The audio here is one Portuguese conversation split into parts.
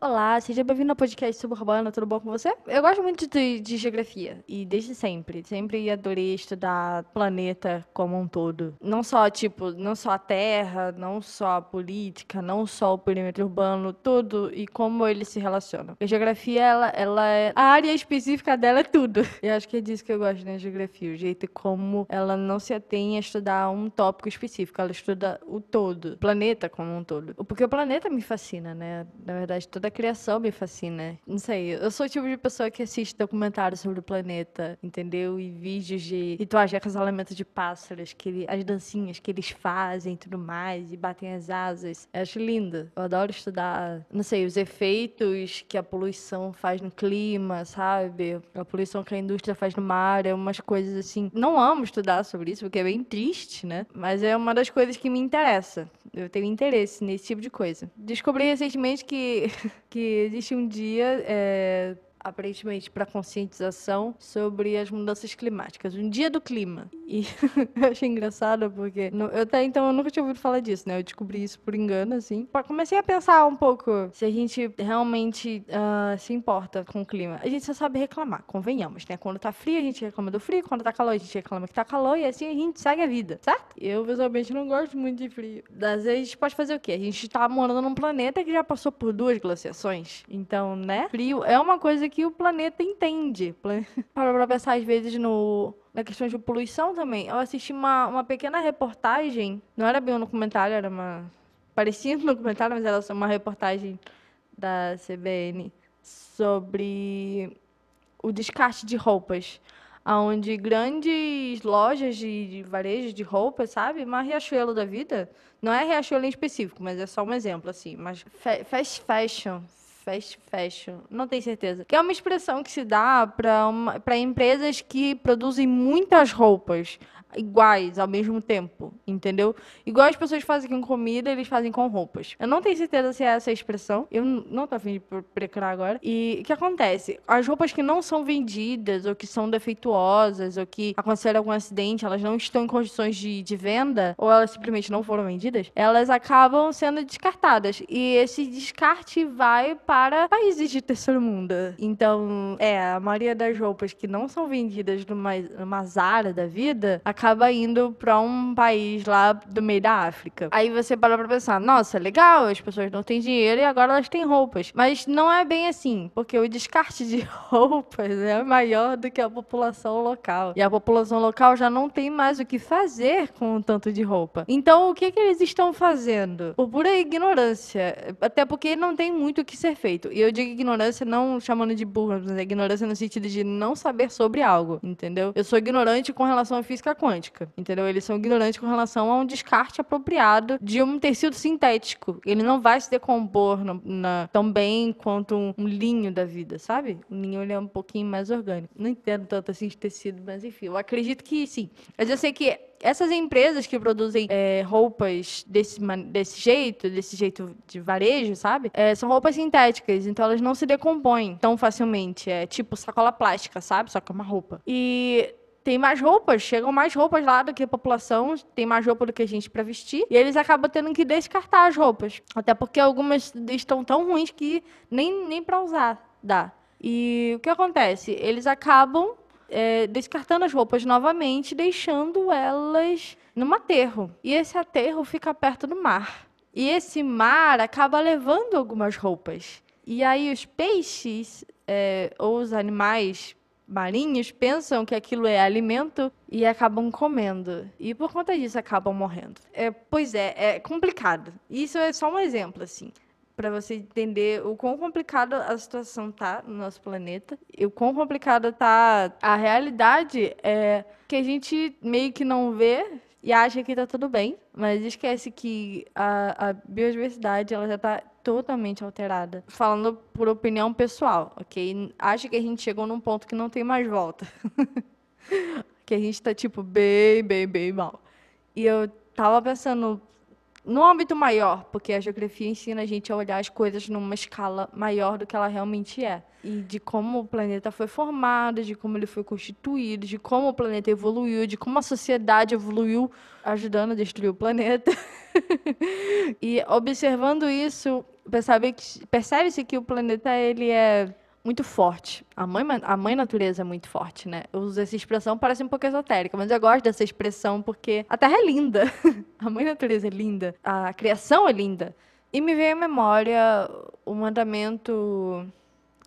Olá, seja bem-vindo ao podcast Suburbana, tudo bom com você? Eu gosto muito de, de, geografia e desde sempre, sempre adorei estudar planeta como um todo. Não só, tipo, não só a Terra, não só a política, não só o perímetro urbano, tudo e como eles se relacionam. A geografia, ela, ela é... A área específica dela é tudo. Eu acho que é disso que eu gosto na geografia, o jeito como ela não se atém a estudar um tópico específico, ela estuda o todo, o planeta como um todo. Porque o planeta me fascina, né? Na verdade, toda da criação me fascina. Não sei, eu sou o tipo de pessoa que assiste documentários sobre o planeta, entendeu? E vídeos de rituais de acasalamento de pássaros, que ele, as dancinhas que eles fazem e tudo mais, e batem as asas. Eu acho lindo. Eu adoro estudar, não sei, os efeitos que a poluição faz no clima, sabe? A poluição que a indústria faz no mar, é umas coisas assim. Não amo estudar sobre isso, porque é bem triste, né? Mas é uma das coisas que me interessa. Eu tenho interesse nesse tipo de coisa. Descobri recentemente que, que existe um dia é, aparentemente para conscientização sobre as mudanças climáticas, um dia do clima. E eu achei engraçado porque eu até então eu nunca tinha ouvido falar disso, né? Eu descobri isso por engano, assim. Comecei a pensar um pouco se a gente realmente uh, se importa com o clima. A gente só sabe reclamar, convenhamos, né? Quando tá frio, a gente reclama do frio, quando tá calor, a gente reclama que tá calor e assim a gente segue a vida, certo? Eu, pessoalmente, não gosto muito de frio. Às vezes a gente pode fazer o quê? A gente tá morando num planeta que já passou por duas glaciações. Então, né? Frio é uma coisa que o planeta entende. Para pra pensar, às vezes, no, na questão de poluição também. Eu assisti uma, uma pequena reportagem, não era bem um documentário, era uma. parecia um documentário, mas era uma reportagem da CBN sobre o descarte de roupas. Onde grandes lojas de, varejo de roupas, sabe? Uma Riachuelo da vida. Não é Riachuelo em específico, mas é só um exemplo, assim. Mas fast fashion, fast fashion, não tenho certeza. Que é uma expressão que se dá para empresas que produzem muitas roupas iguais ao mesmo tempo, entendeu? Igual as pessoas fazem com comida, eles fazem com roupas. Eu não tenho certeza se é essa a expressão. Eu não tô afim de procurar agora. E o que acontece? As roupas que não são vendidas, ou que são defeituosas, ou que aconteceram algum acidente, elas não estão em condições de, de venda, ou elas simplesmente não foram vendidas, elas acabam sendo descartadas. E esse descarte vai para países de terceiro mundo. Então, é, a maioria das roupas que não são vendidas numa, numa Zara da vida, acaba indo para um país lá do meio da África. Aí você para pra pensar, nossa, legal, as pessoas não têm dinheiro e agora elas têm roupas. Mas não é bem assim, porque o descarte de roupas é maior do que a população local. E a população local já não tem mais o que fazer com o tanto de roupa. Então, o que, que eles estão fazendo? Por pura ignorância. Até porque não tem muito o que ser feito. E eu digo ignorância não chamando de burra, mas é ignorância no sentido de não saber sobre algo, entendeu? Eu sou ignorante com relação à física quântica entendeu? Eles são ignorantes com relação a um descarte apropriado de um tecido sintético. Ele não vai se decompor no, na, tão bem quanto um, um, linho da vida, sabe? O linho ele é um pouquinho mais orgânico. Não entendo tanto assim de tecido, mas enfim, eu acredito que sim. Mas eu sei que essas empresas que produzem é, roupas desse, desse jeito, desse jeito de varejo, sabe? É, são roupas sintéticas, então elas não se decompõem tão facilmente. É tipo sacola plástica, sabe? Só que é uma roupa. E tem mais roupas, chegam mais roupas lá do que a população, tem mais roupa do que a gente para vestir, e eles acabam tendo que descartar as roupas. Até porque algumas estão tão ruins que nem, nem para usar dá. E o que acontece? Eles acabam é, descartando as roupas novamente, deixando elas num aterro. E esse aterro fica perto do mar. E esse mar acaba levando algumas roupas. E aí os peixes é, ou os animais marinhos pensam que aquilo é alimento e acabam comendo. E por conta disso acabam morrendo. É, pois é, é complicado. Isso é só um exemplo, assim. Para você entender o quão complicada a situação tá no nosso planeta. E o quão complicada tá a realidade é que a gente meio que não vê e acha que está tudo bem, mas esquece que a, a biodiversidade ela já está totalmente alterada. Falando por opinião pessoal, ok? Acho que a gente chegou num ponto que não tem mais volta. que a gente está tipo bem, bem, bem mal. E eu tava pensando no âmbito maior, porque a geografia ensina a gente a olhar as coisas numa escala maior do que ela realmente é. E de como o planeta foi formado, de como ele foi constituído, de como o planeta evoluiu, de como a sociedade evoluiu, ajudando a destruir o planeta. e observando isso, percebe-se percebe que o planeta ele é muito forte. A mãe, a mãe natureza é muito forte, né? Eu uso essa expressão, parece um pouco esotérica, mas eu gosto dessa expressão porque a Terra é linda. a mãe natureza é linda. A criação é linda. E me veio à memória o mandamento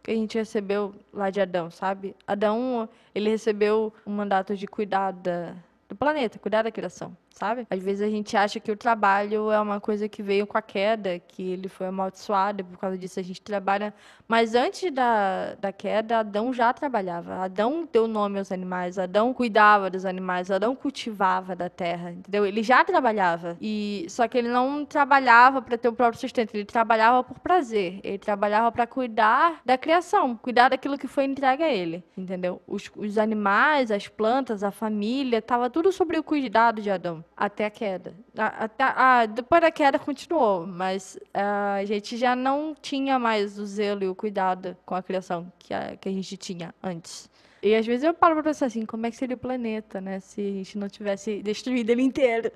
que a gente recebeu lá de Adão, sabe? Adão, ele recebeu o mandato de cuidar da, do planeta, cuidar da criação sabe? Às vezes a gente acha que o trabalho é uma coisa que veio com a queda, que ele foi amaldiçoado, por causa disso a gente trabalha. Mas antes da, da queda, Adão já trabalhava. Adão deu nome aos animais, Adão cuidava dos animais, Adão cultivava da terra, entendeu? Ele já trabalhava. E só que ele não trabalhava para ter o próprio sustento, ele trabalhava por prazer. Ele trabalhava para cuidar da criação, cuidar daquilo que foi entregue a ele, entendeu? Os, os animais, as plantas, a família, estava tudo sobre o cuidado de Adão até a queda. Até, ah, depois da queda continuou, mas ah, a gente já não tinha mais o zelo e o cuidado com a criação que a, que a gente tinha antes. E às vezes eu paro para pensar assim, como é que seria o planeta, né, se a gente não tivesse destruído ele inteiro?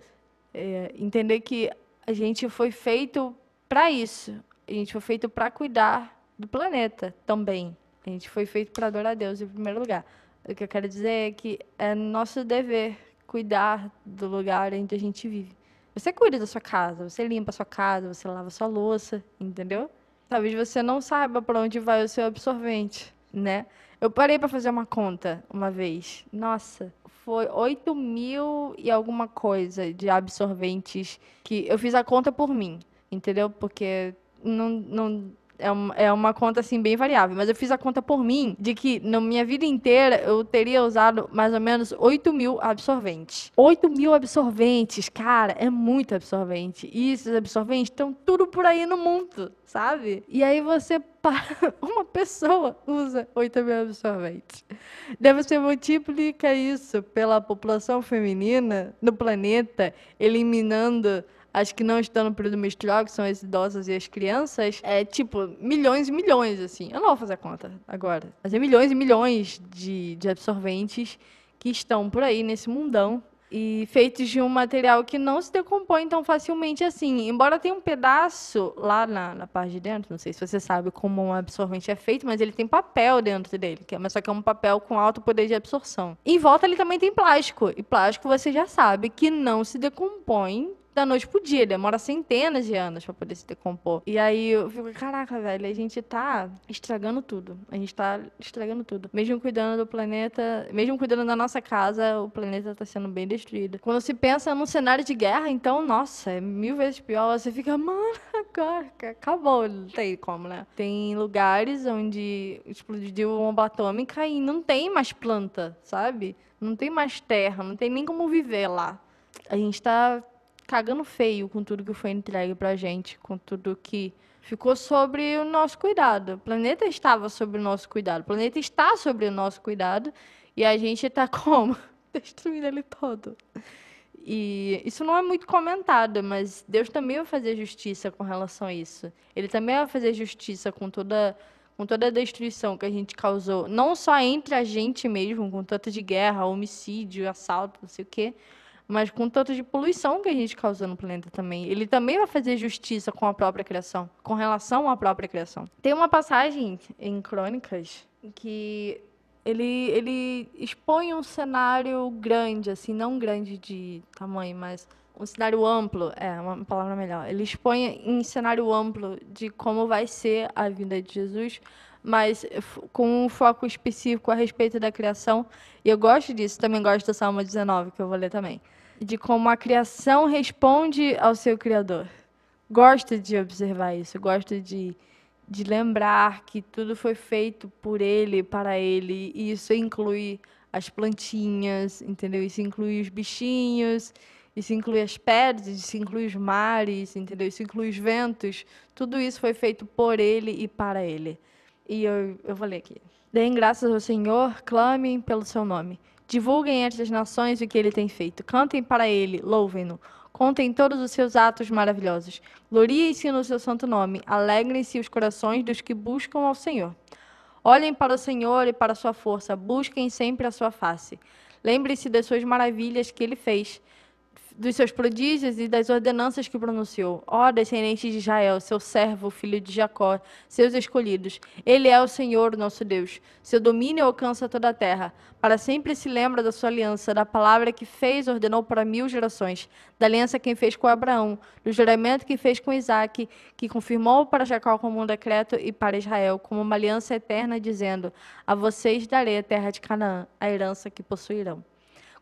É, entender que a gente foi feito para isso. A gente foi feito para cuidar do planeta também. A gente foi feito para adorar a Deus em primeiro lugar. O que eu quero dizer é que é nosso dever cuidar do lugar onde a gente vive. Você cuida da sua casa, você limpa a sua casa, você lava a sua louça, entendeu? Talvez você não saiba para onde vai o seu absorvente, né? Eu parei para fazer uma conta uma vez. Nossa, foi 8 mil e alguma coisa de absorventes que eu fiz a conta por mim, entendeu? Porque não, não é uma, é uma conta assim bem variável, mas eu fiz a conta por mim de que na minha vida inteira eu teria usado mais ou menos 8 mil absorventes. 8 mil absorventes, cara, é muito absorvente. E esses absorventes estão tudo por aí no mundo, sabe? E aí você uma pessoa usa 8 mil absorventes. Deve você multiplica isso pela população feminina no planeta, eliminando as que não estão no período menstrual, que são as idosas e as crianças, é tipo milhões e milhões, assim. Eu não vou fazer a conta agora. Mas é milhões e milhões de, de absorventes que estão por aí nesse mundão e feitos de um material que não se decompõe tão facilmente assim. Embora tenha um pedaço lá na, na parte de dentro, não sei se você sabe como um absorvente é feito, mas ele tem papel dentro dele, que é, mas só que é um papel com alto poder de absorção. Em volta ele também tem plástico, e plástico você já sabe que não se decompõe da noite pro dia. Demora centenas de anos para poder se decompor. E aí eu fico, caraca, velho, a gente tá estragando tudo. A gente tá estragando tudo. Mesmo cuidando do planeta, mesmo cuidando da nossa casa, o planeta tá sendo bem destruído. Quando se pensa num cenário de guerra, então, nossa, é mil vezes pior. Você fica, mano, agora acabou. Não tem como, né? Tem lugares onde explodiu bomba atômica e não tem mais planta, sabe? Não tem mais terra, não tem nem como viver lá. A gente tá cagando feio com tudo que foi entregue pra gente, com tudo que ficou sobre o nosso cuidado. O planeta estava sobre o nosso cuidado. O planeta está sobre o nosso cuidado e a gente está como? Destruindo ele todo. E isso não é muito comentado, mas Deus também vai fazer justiça com relação a isso. Ele também vai fazer justiça com toda com toda a destruição que a gente causou, não só entre a gente mesmo, com tanto de guerra, homicídio, assalto, não sei o quê, mas com tanto de poluição que a gente causa no planeta também. Ele também vai fazer justiça com a própria criação, com relação à própria criação. Tem uma passagem em Crônicas que ele, ele expõe um cenário grande, assim, não grande de tamanho, mas um cenário amplo, é uma palavra melhor. Ele expõe em cenário amplo de como vai ser a vida de Jesus, mas com um foco específico a respeito da criação. E eu gosto disso, também gosto do Salmo 19, que eu vou ler também de como a criação responde ao seu Criador. Gosto de observar isso, gosto de, de lembrar que tudo foi feito por Ele, para Ele, e isso inclui as plantinhas, entendeu? Isso inclui os bichinhos, isso inclui as pedras, isso inclui os mares, entendeu? Isso inclui os ventos. Tudo isso foi feito por Ele e para Ele. E eu, eu vou ler aqui. Deem graças ao Senhor, clamem pelo seu nome. Divulguem entre as nações o que ele tem feito. Cantem para ele, louvem-no. Contem todos os seus atos maravilhosos. Gloriem-se no seu santo nome. Alegrem-se os corações dos que buscam ao Senhor. Olhem para o Senhor e para a sua força. Busquem sempre a sua face. Lembrem-se das suas maravilhas que ele fez. Dos seus prodígios e das ordenanças que pronunciou. Ó descendentes de Israel, seu servo, filho de Jacó, seus escolhidos. Ele é o Senhor, nosso Deus. Seu domínio alcança toda a terra. Para sempre se lembra da sua aliança, da palavra que fez, ordenou para mil gerações, da aliança que fez com Abraão, do juramento que fez com Isaac, que confirmou para Jacó como um decreto e para Israel como uma aliança eterna, dizendo: A vocês darei a terra de Canaã, a herança que possuirão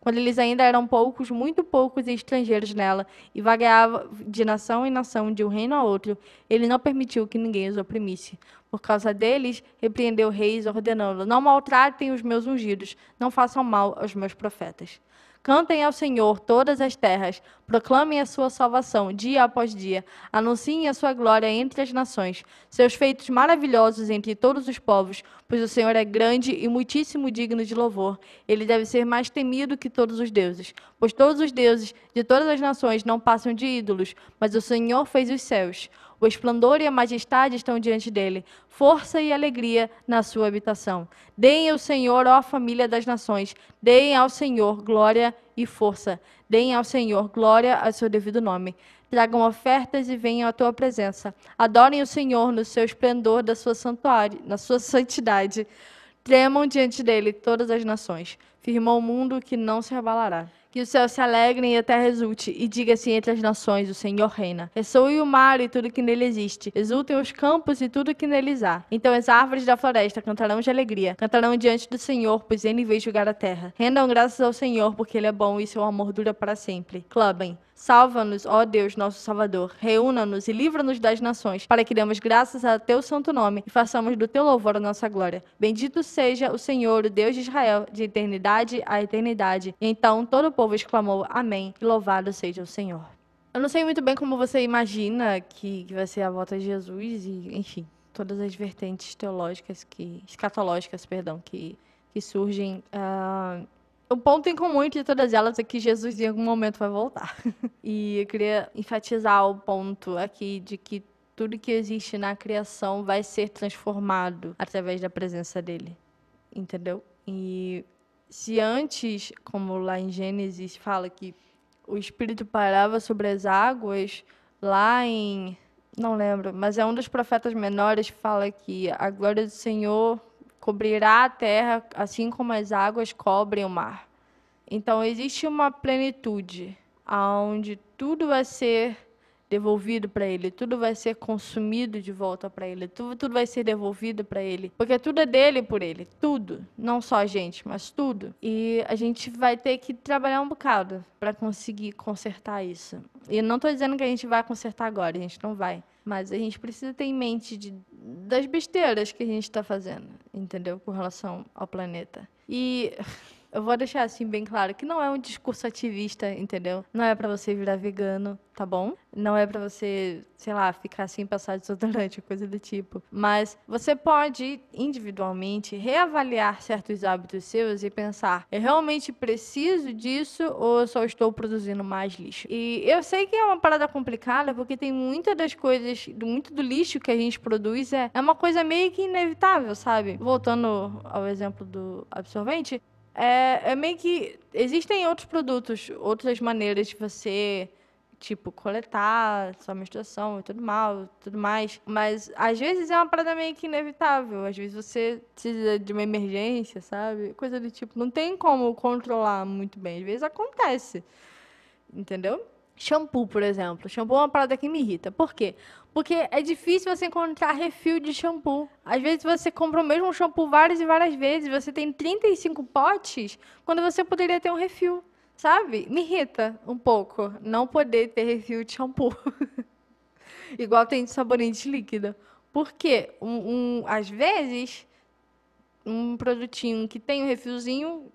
quando eles ainda eram poucos, muito poucos e estrangeiros nela, e vagueavam de nação em nação, de um reino a outro, ele não permitiu que ninguém os oprimisse. Por causa deles, repreendeu reis, ordenando: Não maltratem os meus ungidos, não façam mal aos meus profetas. Cantem ao Senhor todas as terras, proclamem a sua salvação dia após dia, anunciem a sua glória entre as nações, seus feitos maravilhosos entre todos os povos, pois o Senhor é grande e muitíssimo digno de louvor. Ele deve ser mais temido que todos os deuses, pois todos os deuses de todas as nações não passam de ídolos, mas o Senhor fez os céus. O esplendor e a majestade estão diante dele, força e alegria na sua habitação. Deem ao Senhor, ó família das nações, deem ao Senhor glória e força. Deem ao Senhor glória a seu devido nome. Tragam ofertas e venham à tua presença. Adorem o Senhor no seu esplendor da sua santuário, na sua santidade. Tremam diante dele todas as nações. Firmou o mundo que não se abalará. Que o céu se alegre e a terra exulte, e diga-se entre as nações: o Senhor reina. Ressoe o mar e tudo que nele existe, exultem os campos e tudo que neles há. Então as árvores da floresta cantarão de alegria, cantarão diante do Senhor, pois ele veio julgar a terra. Rendam graças ao Senhor, porque ele é bom e seu amor dura para sempre. Clamem. Salva-nos, ó Deus, nosso Salvador. Reúna-nos e livra-nos das nações, para que demos graças a teu santo nome e façamos do teu louvor a nossa glória. Bendito seja o Senhor, o Deus de Israel, de eternidade a eternidade. E então todo o povo exclamou: Amém. E louvado seja o Senhor. Eu não sei muito bem como você imagina que, que vai ser a volta de Jesus e, enfim, todas as vertentes teológicas que escatológicas, perdão, que que surgem. Uh, o ponto em comum entre todas elas é que Jesus em algum momento vai voltar. e eu queria enfatizar o ponto aqui de que tudo que existe na criação vai ser transformado através da presença dele. Entendeu? E se antes, como lá em Gênesis fala que o espírito parava sobre as águas, lá em não lembro, mas é um dos profetas menores fala que a glória do Senhor cobrirá a terra assim como as águas cobrem o mar. Então existe uma plenitude aonde tudo vai ser devolvido para ele, tudo vai ser consumido de volta para ele, tudo, tudo vai ser devolvido para ele, porque tudo é dele por ele, tudo, não só a gente, mas tudo. E a gente vai ter que trabalhar um bocado para conseguir consertar isso. E não estou dizendo que a gente vai consertar agora, a gente não vai. Mas a gente precisa ter em mente de, das besteiras que a gente está fazendo, entendeu? Com relação ao planeta. E eu vou deixar assim bem claro que não é um discurso ativista, entendeu? Não é para você virar vegano, tá bom? Não é para você, sei lá, ficar sem passar desodorante, coisa do tipo. Mas você pode individualmente reavaliar certos hábitos seus e pensar: eu realmente preciso disso ou eu só estou produzindo mais lixo? E eu sei que é uma parada complicada porque tem muitas das coisas, muito do lixo que a gente produz é, é uma coisa meio que inevitável, sabe? Voltando ao exemplo do absorvente, é, é meio que. Existem outros produtos, outras maneiras de você tipo, coletar sua menstruação e tudo mal, tudo mais. Mas às vezes é uma parada meio que inevitável. Às vezes você precisa de uma emergência, sabe? Coisa do tipo. Não tem como controlar muito bem. Às vezes acontece. Entendeu? Shampoo, por exemplo. Shampoo é uma parada que me irrita. Por quê? Porque é difícil você encontrar refil de shampoo. Às vezes você compra o mesmo shampoo várias e várias vezes. Você tem 35 potes, quando você poderia ter um refil. Sabe? Me irrita um pouco não poder ter refil de shampoo. Igual tem de sabonete líquido. Porque, um, um, às vezes, um produtinho que tem um refilzinho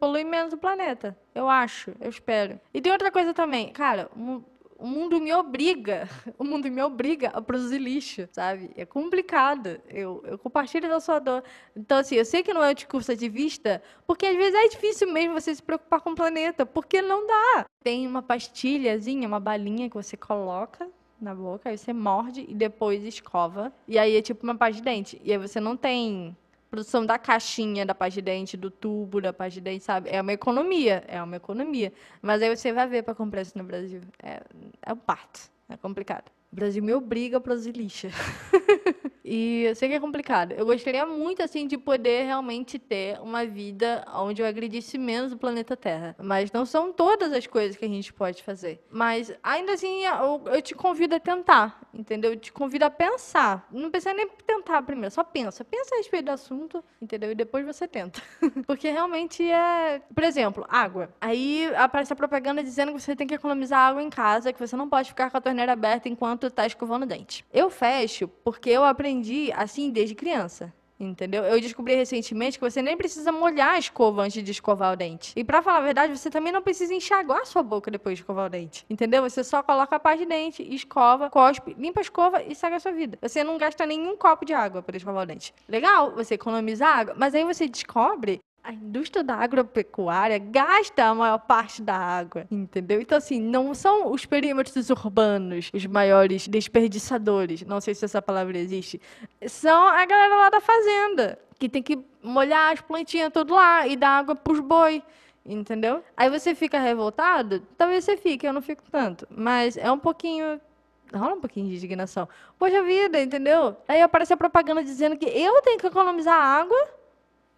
polui menos o planeta. Eu acho, eu espero. E tem outra coisa também. Cara, um, o mundo me obriga, o mundo me obriga a produzir lixo, sabe? É complicado. Eu, eu compartilho da sua dor. Então, assim, eu sei que não é um discurso ativista, porque às vezes é difícil mesmo você se preocupar com o planeta, porque não dá. Tem uma pastilhazinha, uma balinha que você coloca na boca, aí você morde e depois escova. E aí é tipo uma pasta de dente. E aí você não tem produção da caixinha da pasta de dente, do tubo da pasta de dente, sabe? É uma economia, é uma economia. Mas aí você vai ver para comprar isso no Brasil. É, é um parto, é complicado. O Brasil me obriga a produzir lixa. E eu sei que é complicado. Eu gostaria muito, assim, de poder realmente ter uma vida onde eu agredisse menos o planeta Terra. Mas não são todas as coisas que a gente pode fazer. Mas, ainda assim, eu, eu te convido a tentar, entendeu? Eu te convido a pensar. Não precisa nem tentar primeiro, só pensa. Pensa a respeito do assunto, entendeu? E depois você tenta. Porque realmente é... Por exemplo, água. Aí aparece a propaganda dizendo que você tem que economizar água em casa, que você não pode ficar com a torneira aberta enquanto está escovando o dente. Eu fecho porque eu aprendi aprendi assim desde criança. Entendeu? Eu descobri recentemente que você nem precisa molhar a escova antes de escovar o dente. E para falar a verdade, você também não precisa enxaguar a sua boca depois de escovar o dente. Entendeu? Você só coloca a pasta de dente, escova, cospe, limpa a escova e segue a sua vida. Você não gasta nenhum copo de água para escovar o dente. Legal, você economiza água, mas aí você descobre a indústria da agropecuária gasta a maior parte da água, entendeu? Então, assim, não são os perímetros urbanos os maiores desperdiçadores, não sei se essa palavra existe, são a galera lá da fazenda, que tem que molhar as plantinhas tudo lá e dar água pros boi, entendeu? Aí você fica revoltado? Talvez você fique, eu não fico tanto, mas é um pouquinho rola um pouquinho de indignação. Poxa vida, entendeu? Aí aparece a propaganda dizendo que eu tenho que economizar água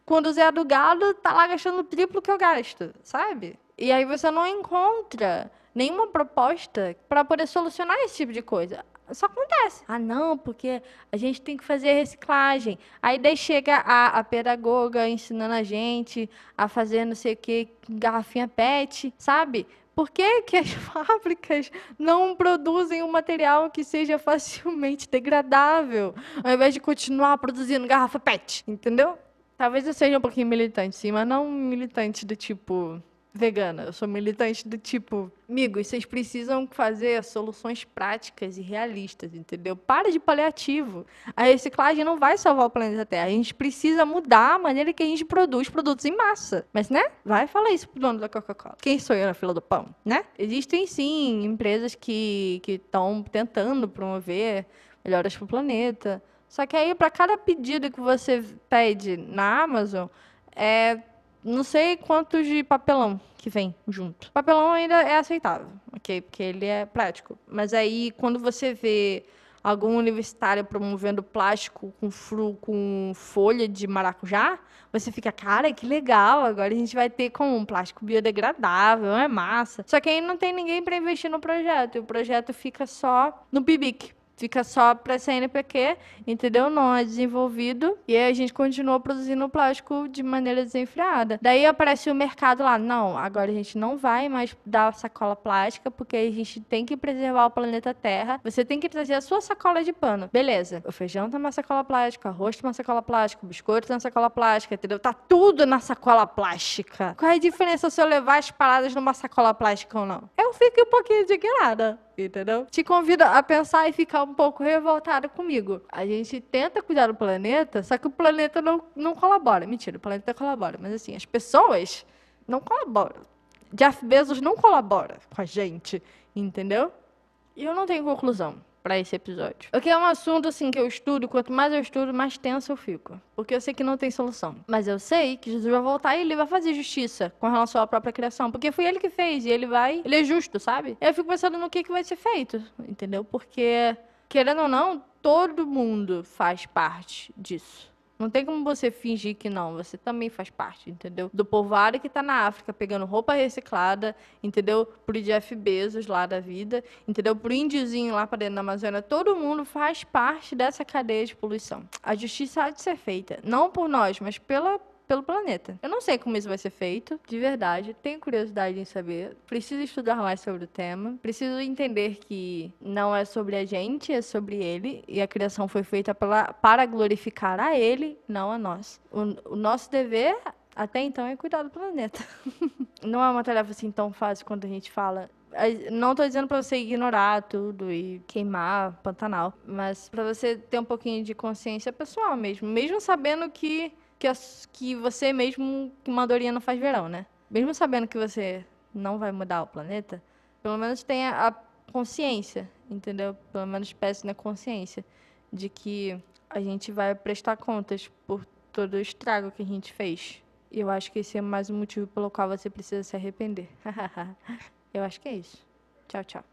quando o Zé do Galo tá lá gastando o triplo que eu gasto, sabe? E aí você não encontra nenhuma proposta para poder solucionar esse tipo de coisa. Só acontece. Ah, não, porque a gente tem que fazer reciclagem. Aí daí chega a, a pedagoga ensinando a gente a fazer não sei o que, garrafinha PET, sabe? Por que, que as fábricas não produzem um material que seja facilmente degradável, ao invés de continuar produzindo garrafa PET, entendeu? Talvez eu seja um pouquinho militante, sim, mas não militante do tipo vegana. Eu sou militante do tipo, amigos, vocês precisam fazer soluções práticas e realistas, entendeu? Para de paliativo. A reciclagem não vai salvar o planeta Terra. A gente precisa mudar a maneira que a gente produz produtos em massa. Mas, né? Vai falar isso pro dono da Coca-Cola. Quem sou eu na fila do pão, né? Existem, sim, empresas que estão tentando promover melhoras para o planeta. Só que aí, para cada pedido que você pede na Amazon, é não sei quantos de papelão que vem junto. Papelão ainda é aceitável, ok? Porque ele é prático. Mas aí, quando você vê algum universitário promovendo plástico com fru, com folha de maracujá, você fica, cara, que legal, agora a gente vai ter com um plástico biodegradável, é massa. Só que aí não tem ninguém para investir no projeto, e o projeto fica só no PIBIC fica só para CNPq, entendeu? Não é desenvolvido. E aí a gente continua produzindo plástico de maneira desenfreada. Daí aparece o mercado lá, não, agora a gente não vai mais dar sacola plástica, porque a gente tem que preservar o planeta Terra. Você tem que trazer a sua sacola de pano. Beleza, o feijão tá numa sacola plástica, o arroz tá numa sacola plástica, o biscoito tá na sacola plástica, entendeu? Tá tudo na sacola plástica. Qual é a diferença se eu levar as paradas numa sacola plástica ou não? Eu fico um pouquinho indignada entendeu? Te convido a pensar e ficar um pouco revoltada comigo. A gente tenta cuidar do planeta, só que o planeta não, não colabora. Mentira, o planeta colabora, mas assim, as pessoas não colaboram. Jeff Bezos não colabora com a gente, entendeu? E eu não tenho conclusão para esse episódio. Porque é um assunto assim que eu estudo, quanto mais eu estudo, mais tenso eu fico. Porque eu sei que não tem solução. Mas eu sei que Jesus vai voltar e ele vai fazer justiça com relação à própria criação. Porque foi ele que fez e ele vai. Ele é justo, sabe? Eu fico pensando no que, que vai ser feito, entendeu? Porque, querendo ou não, todo mundo faz parte disso. Não tem como você fingir que não, você também faz parte, entendeu? Do povoado que tá na África pegando roupa reciclada, entendeu? Pro Jeff Bezos lá da vida, entendeu? Pro índiozinho lá para dentro da Amazônia, todo mundo faz parte dessa cadeia de poluição. A justiça há de ser feita, não por nós, mas pela pelo planeta. Eu não sei como isso vai ser feito, de verdade. Tenho curiosidade em saber. Preciso estudar mais sobre o tema. Preciso entender que não é sobre a gente, é sobre ele. E a criação foi feita pela, para glorificar a ele, não a nós. O, o nosso dever até então é cuidar do planeta. não é uma tarefa assim tão fácil quando a gente fala não estou dizendo para você ignorar tudo e queimar Pantanal, mas para você ter um pouquinho de consciência pessoal mesmo, mesmo sabendo que que, as, que você mesmo que mandorinha não faz verão, né? Mesmo sabendo que você não vai mudar o planeta, pelo menos tenha a consciência, entendeu? Pelo menos peça na consciência de que a gente vai prestar contas por todo o estrago que a gente fez. E eu acho que esse é mais um motivo pelo qual você precisa se arrepender. eu acho que é isso. Tchau, tchau.